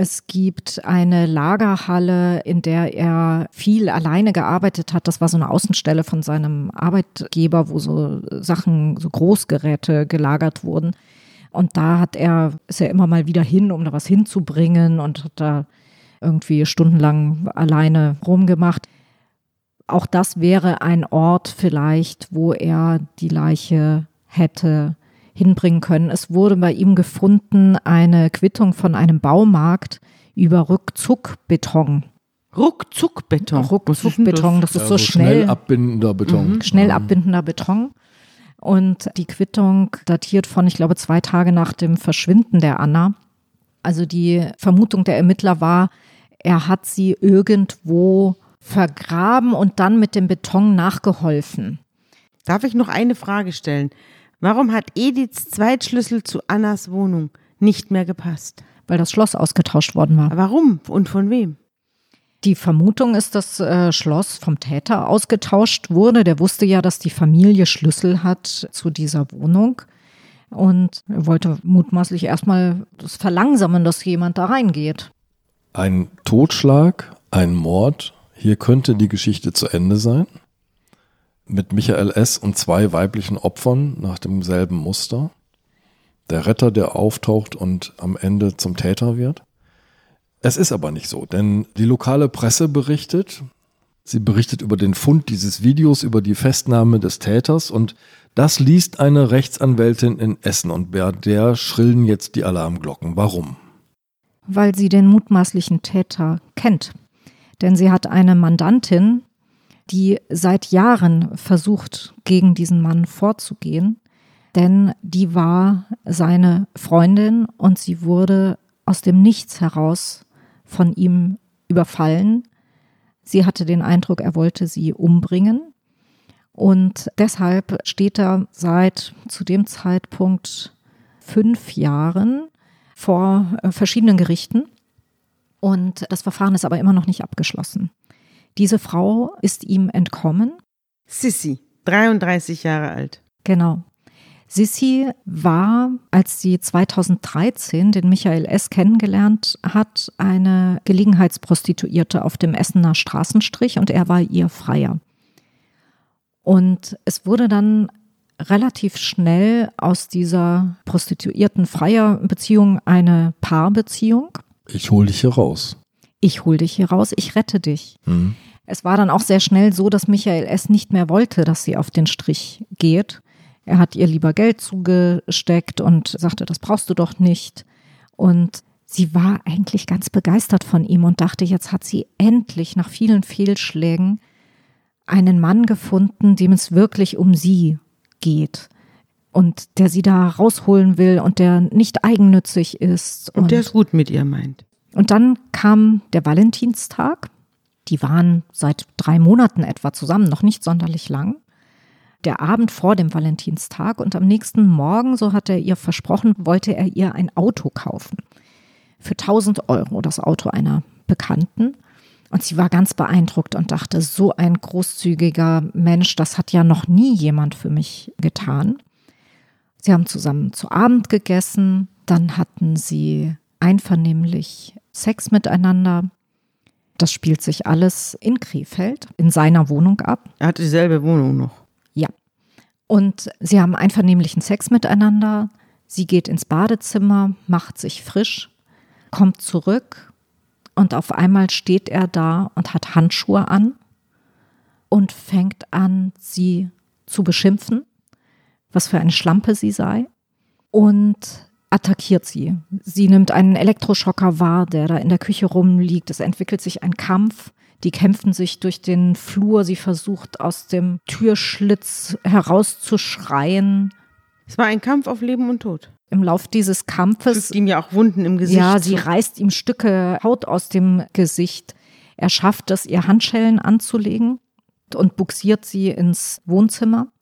Es gibt eine Lagerhalle, in der er viel alleine gearbeitet hat. Das war so eine Außenstelle von seinem Arbeitgeber, wo so Sachen, so Großgeräte gelagert wurden. Und da hat er, ist er immer mal wieder hin, um da was hinzubringen und hat da irgendwie stundenlang alleine rumgemacht. Auch das wäre ein Ort vielleicht, wo er die Leiche hätte hinbringen können. Es wurde bei ihm gefunden eine Quittung von einem Baumarkt über Rückzuckbeton. Ruckzuckbeton. Ruckzuckbeton, das ist so Also schnell, abbindender Beton. schnell abbindender Beton. Und die Quittung datiert von, ich glaube, zwei Tage nach dem Verschwinden der Anna. Also die Vermutung der Ermittler war, er hat sie irgendwo vergraben und dann mit dem Beton nachgeholfen. Darf ich noch eine Frage stellen? Warum hat Ediths Zweitschlüssel zu Annas Wohnung nicht mehr gepasst? weil das Schloss ausgetauscht worden war. Warum und von wem? Die Vermutung ist, dass äh, Schloss vom Täter ausgetauscht wurde. Der wusste ja, dass die Familie Schlüssel hat zu dieser Wohnung. Und er wollte mutmaßlich erstmal das verlangsamen, dass jemand da reingeht. Ein Totschlag, ein Mord. Hier könnte die Geschichte zu Ende sein. Mit Michael S. und zwei weiblichen Opfern nach demselben Muster. Der Retter, der auftaucht und am Ende zum Täter wird. Es ist aber nicht so, denn die lokale Presse berichtet, sie berichtet über den Fund dieses Videos, über die Festnahme des Täters und das liest eine Rechtsanwältin in Essen und bei der schrillen jetzt die Alarmglocken. Warum? weil sie den mutmaßlichen Täter kennt. Denn sie hat eine Mandantin, die seit Jahren versucht, gegen diesen Mann vorzugehen. Denn die war seine Freundin und sie wurde aus dem Nichts heraus von ihm überfallen. Sie hatte den Eindruck, er wollte sie umbringen. Und deshalb steht er seit zu dem Zeitpunkt fünf Jahren vor äh, verschiedenen Gerichten. Und das Verfahren ist aber immer noch nicht abgeschlossen. Diese Frau ist ihm entkommen. Sissy, 33 Jahre alt. Genau. Sissi war, als sie 2013 den Michael S. kennengelernt hat, eine Gelegenheitsprostituierte auf dem Essener Straßenstrich und er war ihr Freier. Und es wurde dann relativ schnell aus dieser prostituierten Freier-Beziehung eine Paarbeziehung. Ich hol dich hier raus. Ich hol dich hier raus, ich rette dich. Mhm. Es war dann auch sehr schnell so, dass Michael S. nicht mehr wollte, dass sie auf den Strich geht. Er hat ihr lieber Geld zugesteckt und sagte, das brauchst du doch nicht. Und sie war eigentlich ganz begeistert von ihm und dachte, jetzt hat sie endlich nach vielen Fehlschlägen einen Mann gefunden, dem es wirklich um sie geht. und der sie da rausholen will und der nicht eigennützig ist. Und, und der es gut mit ihr meint. Und dann kam der Valentinstag. Die waren seit drei Monaten etwa zusammen, noch nicht sonderlich lang. Der Abend vor dem Valentinstag und am nächsten Morgen, so hat er ihr versprochen, wollte er ihr ein Auto kaufen. Für 1000 Euro, das Auto einer Bekannten. Und sie war ganz beeindruckt und dachte, so ein großzügiger Mensch, das hat ja noch nie jemand für mich getan. Sie haben zusammen zu Abend gegessen, dann hatten sie einvernehmlich Sex miteinander. Das spielt sich alles in Krefeld, in seiner Wohnung ab. Er hat dieselbe Wohnung noch. Ja. Und sie haben einvernehmlichen Sex miteinander. Sie geht ins Badezimmer, macht sich frisch, kommt zurück und auf einmal steht er da und hat Handschuhe an und fängt an, sie zu beschimpfen, was für eine Schlampe sie sei und attackiert sie. Sie nimmt einen Elektroschocker wahr, der da in der Küche rumliegt. Es entwickelt sich ein Kampf. Die kämpfen sich durch den Flur. Sie versucht aus dem Türschlitz herauszuschreien. Es war ein Kampf auf Leben und Tod. Im Lauf dieses Kampfes. Fügt ihm ja auch Wunden im Gesicht. Ja, sie reißt ihm Stücke Haut aus dem Gesicht. Er schafft es, ihr Handschellen anzulegen und buxiert sie ins Wohnzimmer.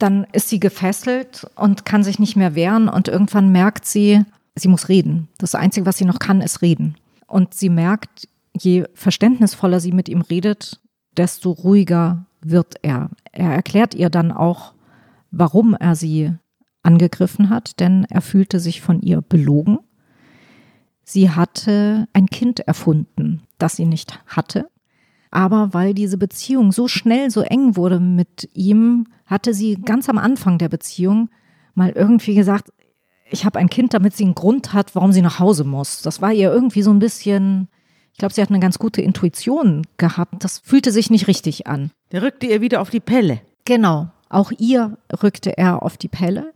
Dann ist sie gefesselt und kann sich nicht mehr wehren und irgendwann merkt sie, sie muss reden. Das Einzige, was sie noch kann, ist reden. Und sie merkt, je verständnisvoller sie mit ihm redet, desto ruhiger wird er. Er erklärt ihr dann auch, warum er sie angegriffen hat, denn er fühlte sich von ihr belogen. Sie hatte ein Kind erfunden, das sie nicht hatte. Aber weil diese Beziehung so schnell so eng wurde mit ihm, hatte sie ganz am Anfang der Beziehung mal irgendwie gesagt, ich habe ein Kind, damit sie einen Grund hat, warum sie nach Hause muss. Das war ihr irgendwie so ein bisschen, ich glaube, sie hat eine ganz gute Intuition gehabt. Das fühlte sich nicht richtig an. Der rückte ihr wieder auf die Pelle. Genau. Auch ihr rückte er auf die Pelle.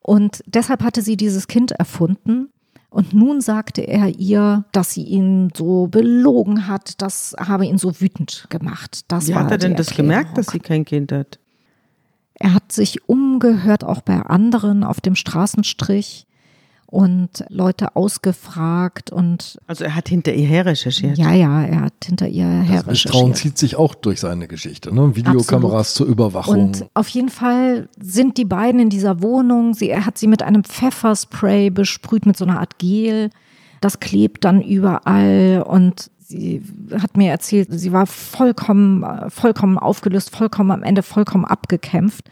Und deshalb hatte sie dieses Kind erfunden. Und nun sagte er ihr, dass sie ihn so belogen hat. Das habe ihn so wütend gemacht. Das Wie hat er denn das gemerkt, dass sie kein Kind hat? Er hat sich umgehört, auch bei anderen auf dem Straßenstrich und Leute ausgefragt und. Also er hat hinter ihr her recherchiert. Ja, ja, er hat hinter ihr her das recherchiert. Misstrauen zieht sich auch durch seine Geschichte, ne? Videokameras Absolut. zur Überwachung. Und auf jeden Fall sind die beiden in dieser Wohnung. Sie, er hat sie mit einem Pfefferspray besprüht, mit so einer Art Gel. Das klebt dann überall und sie hat mir erzählt, sie war vollkommen, vollkommen aufgelöst, vollkommen am Ende, vollkommen abgekämpft.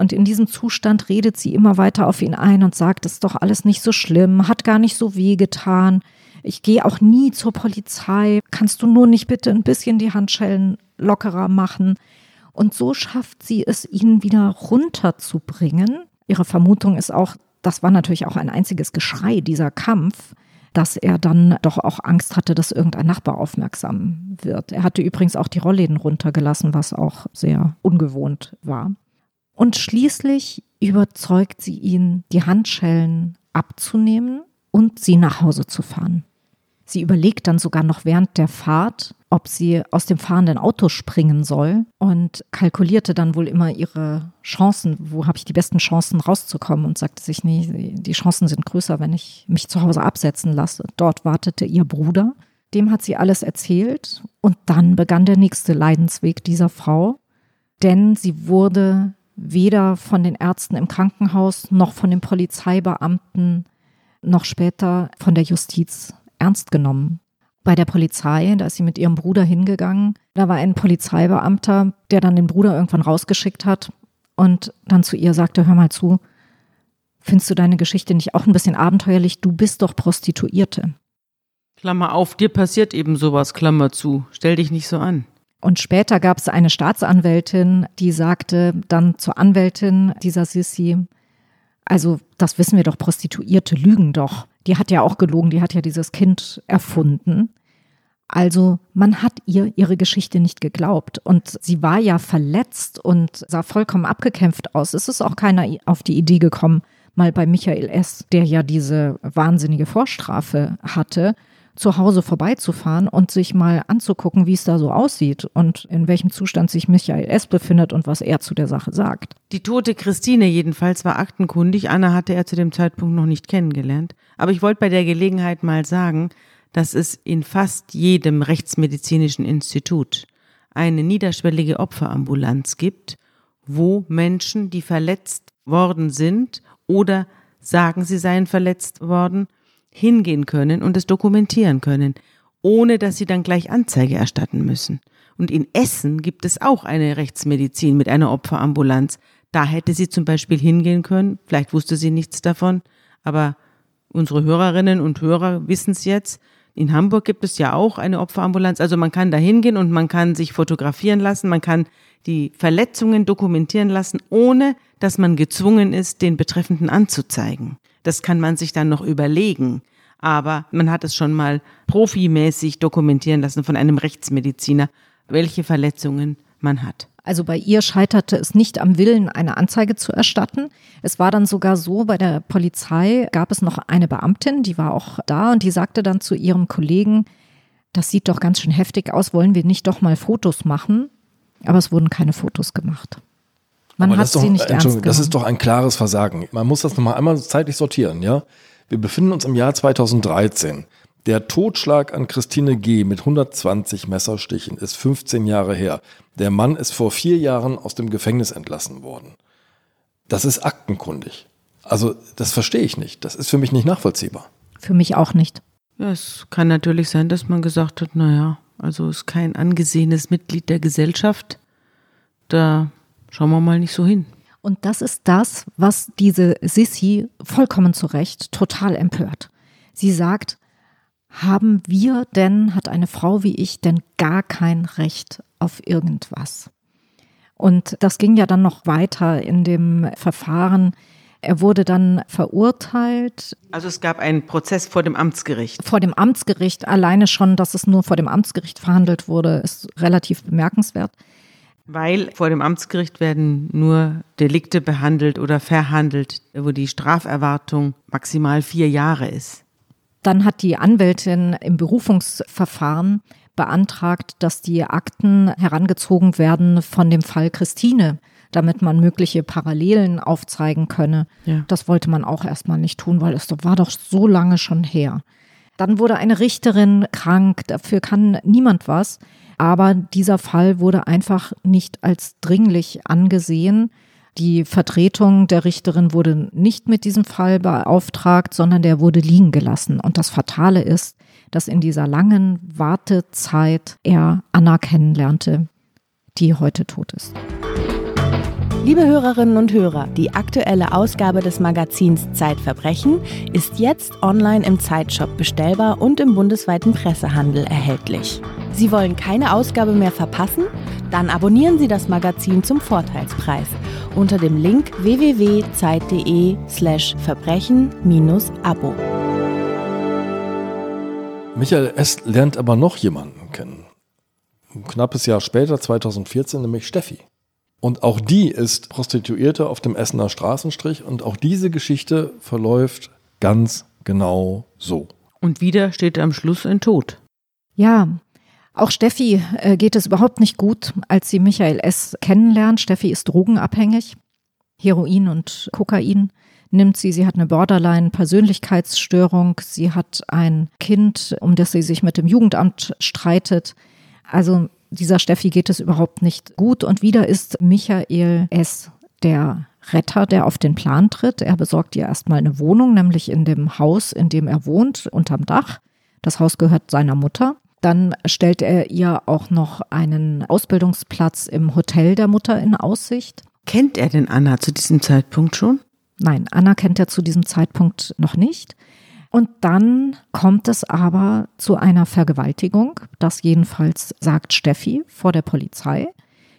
Und in diesem Zustand redet sie immer weiter auf ihn ein und sagt, es ist doch alles nicht so schlimm, hat gar nicht so weh getan. Ich gehe auch nie zur Polizei. Kannst du nur nicht bitte ein bisschen die Handschellen lockerer machen? Und so schafft sie es, ihn wieder runterzubringen. Ihre Vermutung ist auch, das war natürlich auch ein einziges Geschrei, dieser Kampf dass er dann doch auch Angst hatte, dass irgendein Nachbar aufmerksam wird. Er hatte übrigens auch die Rollläden runtergelassen, was auch sehr ungewohnt war. Und schließlich überzeugt sie ihn, die Handschellen abzunehmen und sie nach Hause zu fahren. Sie überlegt dann sogar noch während der Fahrt, ob sie aus dem fahrenden Auto springen soll und kalkulierte dann wohl immer ihre Chancen, wo habe ich die besten Chancen rauszukommen und sagte sich, nee, die Chancen sind größer, wenn ich mich zu Hause absetzen lasse. Dort wartete ihr Bruder, dem hat sie alles erzählt und dann begann der nächste Leidensweg dieser Frau, denn sie wurde weder von den Ärzten im Krankenhaus noch von den Polizeibeamten noch später von der Justiz ernst genommen bei der Polizei, da ist sie mit ihrem Bruder hingegangen. Da war ein Polizeibeamter, der dann den Bruder irgendwann rausgeschickt hat und dann zu ihr sagte, hör mal zu, findest du deine Geschichte nicht auch ein bisschen abenteuerlich? Du bist doch Prostituierte. Klammer auf, dir passiert eben sowas, Klammer zu. Stell dich nicht so an. Und später gab es eine Staatsanwältin, die sagte dann zur Anwältin dieser Sissi, also das wissen wir doch, Prostituierte lügen doch die hat ja auch gelogen, die hat ja dieses Kind erfunden. Also man hat ihr ihre Geschichte nicht geglaubt und sie war ja verletzt und sah vollkommen abgekämpft aus. Es ist auch keiner auf die Idee gekommen, mal bei Michael S., der ja diese wahnsinnige Vorstrafe hatte, zu Hause vorbeizufahren und sich mal anzugucken, wie es da so aussieht und in welchem Zustand sich Michael S. befindet und was er zu der Sache sagt. Die tote Christine jedenfalls war aktenkundig. Anna hatte er zu dem Zeitpunkt noch nicht kennengelernt. Aber ich wollte bei der Gelegenheit mal sagen, dass es in fast jedem rechtsmedizinischen Institut eine niederschwellige Opferambulanz gibt, wo Menschen, die verletzt worden sind oder sagen, sie seien verletzt worden, hingehen können und es dokumentieren können, ohne dass sie dann gleich Anzeige erstatten müssen. Und in Essen gibt es auch eine Rechtsmedizin mit einer Opferambulanz. Da hätte sie zum Beispiel hingehen können, vielleicht wusste sie nichts davon, aber unsere Hörerinnen und Hörer wissen es jetzt. In Hamburg gibt es ja auch eine Opferambulanz. Also man kann da hingehen und man kann sich fotografieren lassen, man kann die Verletzungen dokumentieren lassen, ohne dass man gezwungen ist, den Betreffenden anzuzeigen. Das kann man sich dann noch überlegen. Aber man hat es schon mal profimäßig dokumentieren lassen von einem Rechtsmediziner, welche Verletzungen man hat. Also bei ihr scheiterte es nicht am Willen, eine Anzeige zu erstatten. Es war dann sogar so, bei der Polizei gab es noch eine Beamtin, die war auch da und die sagte dann zu ihrem Kollegen, das sieht doch ganz schön heftig aus, wollen wir nicht doch mal Fotos machen? Aber es wurden keine Fotos gemacht. Man Aber hat sie doch, nicht ernst genommen. Das ist doch ein klares Versagen. Man muss das nochmal einmal zeitlich sortieren, ja? Wir befinden uns im Jahr 2013. Der Totschlag an Christine G. mit 120 Messerstichen ist 15 Jahre her. Der Mann ist vor vier Jahren aus dem Gefängnis entlassen worden. Das ist aktenkundig. Also, das verstehe ich nicht. Das ist für mich nicht nachvollziehbar. Für mich auch nicht. Ja, es kann natürlich sein, dass man gesagt hat, naja, also ist kein angesehenes Mitglied der Gesellschaft. Da Schauen wir mal nicht so hin. Und das ist das, was diese Sissi vollkommen zu Recht total empört. Sie sagt, haben wir denn, hat eine Frau wie ich denn gar kein Recht auf irgendwas? Und das ging ja dann noch weiter in dem Verfahren. Er wurde dann verurteilt. Also es gab einen Prozess vor dem Amtsgericht. Vor dem Amtsgericht. Alleine schon, dass es nur vor dem Amtsgericht verhandelt wurde, ist relativ bemerkenswert. Weil vor dem Amtsgericht werden nur Delikte behandelt oder verhandelt, wo die Straferwartung maximal vier Jahre ist. Dann hat die Anwältin im Berufungsverfahren beantragt, dass die Akten herangezogen werden von dem Fall Christine, damit man mögliche Parallelen aufzeigen könne. Ja. Das wollte man auch erstmal nicht tun, weil es war doch so lange schon her. Dann wurde eine Richterin krank, dafür kann niemand was. Aber dieser Fall wurde einfach nicht als dringlich angesehen. Die Vertretung der Richterin wurde nicht mit diesem Fall beauftragt, sondern der wurde liegen gelassen. Und das Fatale ist, dass in dieser langen Wartezeit er Anna kennenlernte, die heute tot ist. Liebe Hörerinnen und Hörer, die aktuelle Ausgabe des Magazins Zeitverbrechen ist jetzt online im Zeitshop bestellbar und im bundesweiten Pressehandel erhältlich. Sie wollen keine Ausgabe mehr verpassen? Dann abonnieren Sie das Magazin zum Vorteilspreis unter dem Link www.zeit.de/slash verbrechen-abo. Michael S. lernt aber noch jemanden kennen. Ein knappes Jahr später, 2014, nämlich Steffi. Und auch die ist Prostituierte auf dem Essener Straßenstrich und auch diese Geschichte verläuft ganz genau so. Und wieder steht am Schluss ein Tod. Ja, auch Steffi äh, geht es überhaupt nicht gut, als sie Michael S. kennenlernt. Steffi ist drogenabhängig. Heroin und Kokain nimmt sie. Sie hat eine Borderline-Persönlichkeitsstörung. Sie hat ein Kind, um das sie sich mit dem Jugendamt streitet. Also dieser Steffi geht es überhaupt nicht gut. Und wieder ist Michael S. der Retter, der auf den Plan tritt. Er besorgt ihr erstmal eine Wohnung, nämlich in dem Haus, in dem er wohnt, unterm Dach. Das Haus gehört seiner Mutter. Dann stellt er ihr auch noch einen Ausbildungsplatz im Hotel der Mutter in Aussicht. Kennt er denn Anna zu diesem Zeitpunkt schon? Nein, Anna kennt er zu diesem Zeitpunkt noch nicht. Und dann kommt es aber zu einer Vergewaltigung. Das jedenfalls sagt Steffi vor der Polizei.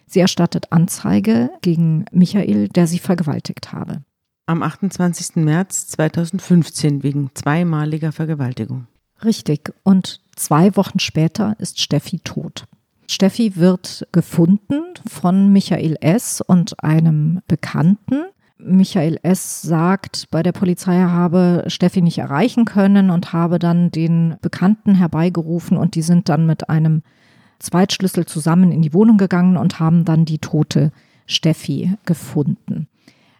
Sie erstattet Anzeige gegen Michael, der sie vergewaltigt habe. Am 28. März 2015 wegen zweimaliger Vergewaltigung. Richtig. Und zwei Wochen später ist Steffi tot. Steffi wird gefunden von Michael S. und einem Bekannten Michael S. sagt, bei der Polizei habe Steffi nicht erreichen können und habe dann den Bekannten herbeigerufen und die sind dann mit einem Zweitschlüssel zusammen in die Wohnung gegangen und haben dann die tote Steffi gefunden.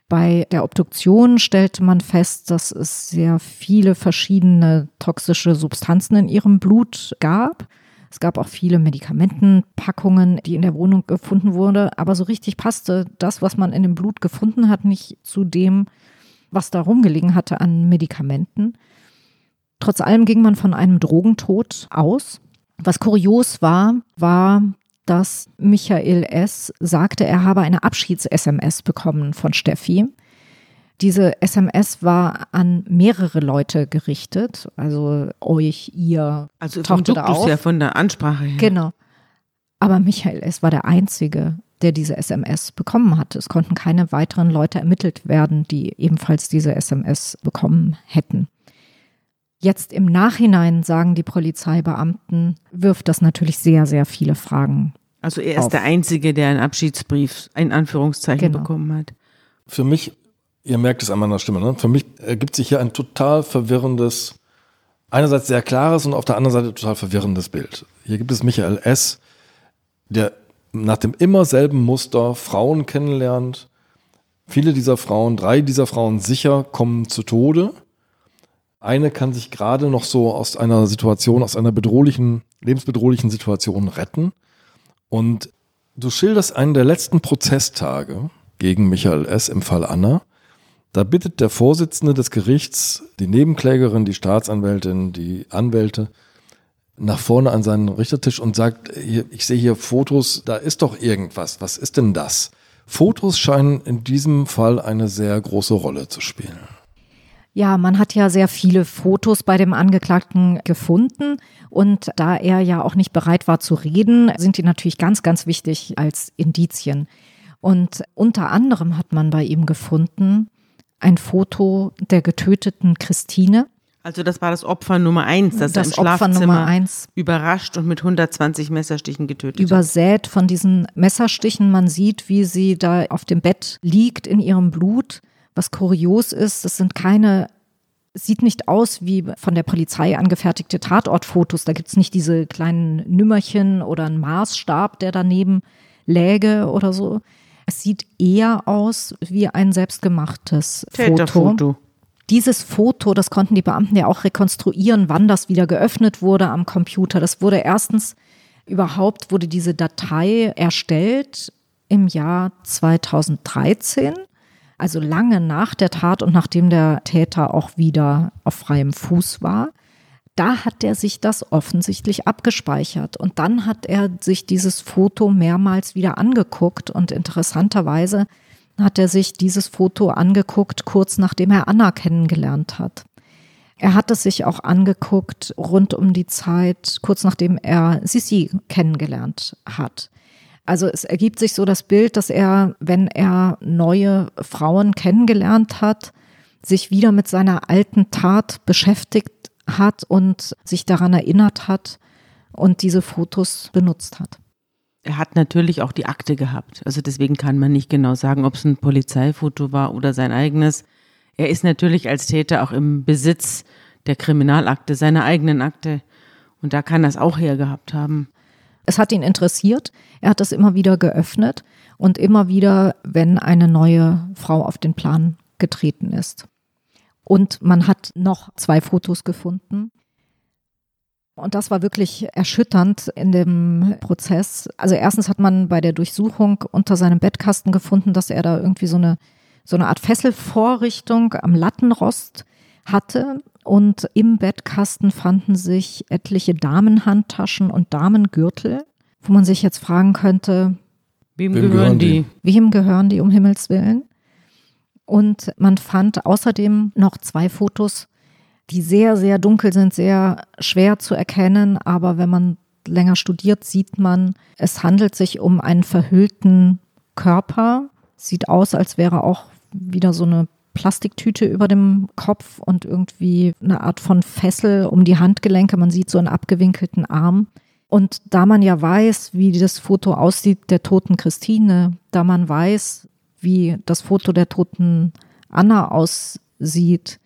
Bei der Obduktion stellte man fest, dass es sehr viele verschiedene toxische Substanzen in ihrem Blut gab. Es gab auch viele Medikamentenpackungen, die in der Wohnung gefunden wurden, aber so richtig passte das, was man in dem Blut gefunden hat, nicht zu dem, was da rumgelegen hatte an Medikamenten. Trotz allem ging man von einem Drogentod aus. Was kurios war, war, dass Michael S. sagte, er habe eine Abschieds-SMS bekommen von Steffi. Diese SMS war an mehrere Leute gerichtet, also euch, ihr. Also tauchte da auf. ja von der Ansprache her. Genau. Aber Michael S. war der Einzige, der diese SMS bekommen hatte. Es konnten keine weiteren Leute ermittelt werden, die ebenfalls diese SMS bekommen hätten. Jetzt im Nachhinein sagen die Polizeibeamten, wirft das natürlich sehr, sehr viele Fragen. Also er ist auf. der Einzige, der einen Abschiedsbrief, in Anführungszeichen, genau. bekommen hat. Für mich Ihr merkt es an meiner Stimme. Ne? Für mich ergibt sich hier ein total verwirrendes, einerseits sehr klares und auf der anderen Seite total verwirrendes Bild. Hier gibt es Michael S., der nach dem immer selben Muster Frauen kennenlernt. Viele dieser Frauen, drei dieser Frauen sicher, kommen zu Tode. Eine kann sich gerade noch so aus einer Situation, aus einer bedrohlichen, lebensbedrohlichen Situation retten. Und du schilderst einen der letzten Prozesstage gegen Michael S. im Fall Anna. Da bittet der Vorsitzende des Gerichts die Nebenklägerin, die Staatsanwältin, die Anwälte nach vorne an seinen Richtertisch und sagt, ich sehe hier Fotos, da ist doch irgendwas. Was ist denn das? Fotos scheinen in diesem Fall eine sehr große Rolle zu spielen. Ja, man hat ja sehr viele Fotos bei dem Angeklagten gefunden und da er ja auch nicht bereit war zu reden, sind die natürlich ganz, ganz wichtig als Indizien. Und unter anderem hat man bei ihm gefunden ein Foto der getöteten Christine. Also das war das Opfer Nummer eins, das, das im Opfer Nummer eins. überrascht und mit 120 Messerstichen getötet Übersät von diesen Messerstichen. Man sieht, wie sie da auf dem Bett liegt in ihrem Blut. Was kurios ist, es sind keine sieht nicht aus wie von der Polizei angefertigte Tatortfotos. Da gibt es nicht diese kleinen Nümmerchen oder einen Maßstab, der daneben läge oder so. Es sieht eher aus wie ein selbstgemachtes Foto. Dieses Foto, das konnten die Beamten ja auch rekonstruieren, wann das wieder geöffnet wurde am Computer. Das wurde erstens überhaupt wurde diese Datei erstellt im Jahr 2013, also lange nach der Tat und nachdem der Täter auch wieder auf freiem Fuß war da hat er sich das offensichtlich abgespeichert. Und dann hat er sich dieses Foto mehrmals wieder angeguckt. Und interessanterweise hat er sich dieses Foto angeguckt, kurz nachdem er Anna kennengelernt hat. Er hat es sich auch angeguckt rund um die Zeit, kurz nachdem er Sissi kennengelernt hat. Also es ergibt sich so das Bild, dass er, wenn er neue Frauen kennengelernt hat, sich wieder mit seiner alten Tat beschäftigt hat und sich daran erinnert hat und diese Fotos benutzt hat. Er hat natürlich auch die Akte gehabt. Also deswegen kann man nicht genau sagen, ob es ein Polizeifoto war oder sein eigenes. Er ist natürlich als Täter auch im Besitz der Kriminalakte, seiner eigenen Akte. Und da kann er es auch hergehabt haben. Es hat ihn interessiert. Er hat es immer wieder geöffnet und immer wieder, wenn eine neue Frau auf den Plan getreten ist. Und man hat noch zwei Fotos gefunden. Und das war wirklich erschütternd in dem Prozess. Also erstens hat man bei der Durchsuchung unter seinem Bettkasten gefunden, dass er da irgendwie so eine, so eine Art Fesselvorrichtung am Lattenrost hatte. Und im Bettkasten fanden sich etliche Damenhandtaschen und Damengürtel, wo man sich jetzt fragen könnte, wem, wem gehören die? Wem gehören die um Himmels Willen? Und man fand außerdem noch zwei Fotos, die sehr, sehr dunkel sind, sehr schwer zu erkennen. Aber wenn man länger studiert, sieht man, es handelt sich um einen verhüllten Körper. Sieht aus, als wäre auch wieder so eine Plastiktüte über dem Kopf und irgendwie eine Art von Fessel um die Handgelenke. Man sieht so einen abgewinkelten Arm. Und da man ja weiß, wie das Foto aussieht der toten Christine, da man weiß, wie das Foto der toten Anna aussieht,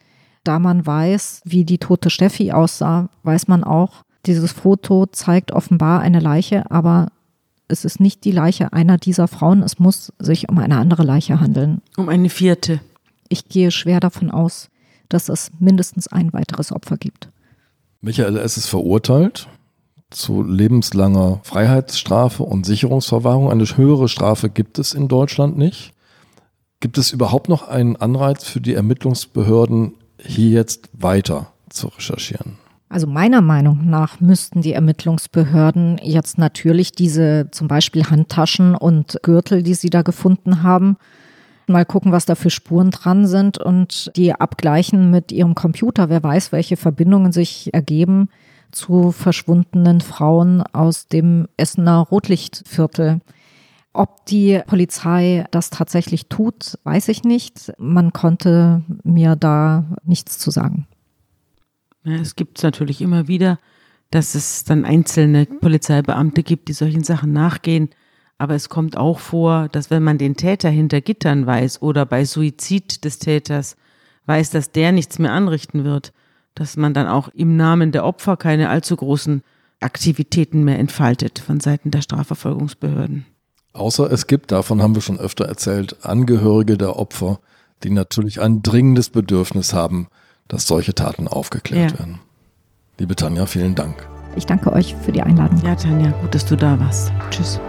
da man weiß, wie die tote Steffi aussah, weiß man auch, dieses Foto zeigt offenbar eine Leiche, aber es ist nicht die Leiche einer dieser Frauen. Es muss sich um eine andere Leiche handeln. Um eine vierte. Ich gehe schwer davon aus, dass es mindestens ein weiteres Opfer gibt. Michael S. ist verurteilt zu lebenslanger Freiheitsstrafe und Sicherungsverwahrung. Eine höhere Strafe gibt es in Deutschland nicht. Gibt es überhaupt noch einen Anreiz für die Ermittlungsbehörden, hier jetzt weiter zu recherchieren? Also meiner Meinung nach müssten die Ermittlungsbehörden jetzt natürlich diese zum Beispiel Handtaschen und Gürtel, die sie da gefunden haben, mal gucken, was da für Spuren dran sind und die abgleichen mit ihrem Computer. Wer weiß, welche Verbindungen sich ergeben zu verschwundenen Frauen aus dem Essener Rotlichtviertel. Ob die Polizei das tatsächlich tut, weiß ich nicht. Man konnte mir da nichts zu sagen. Es gibt es natürlich immer wieder, dass es dann einzelne Polizeibeamte gibt, die solchen Sachen nachgehen. Aber es kommt auch vor, dass wenn man den Täter hinter Gittern weiß oder bei Suizid des Täters weiß, dass der nichts mehr anrichten wird, dass man dann auch im Namen der Opfer keine allzu großen Aktivitäten mehr entfaltet von Seiten der Strafverfolgungsbehörden. Außer es gibt, davon haben wir schon öfter erzählt, Angehörige der Opfer, die natürlich ein dringendes Bedürfnis haben, dass solche Taten aufgeklärt ja. werden. Liebe Tanja, vielen Dank. Ich danke euch für die Einladung. Ja, Tanja, gut, dass du da warst. Tschüss.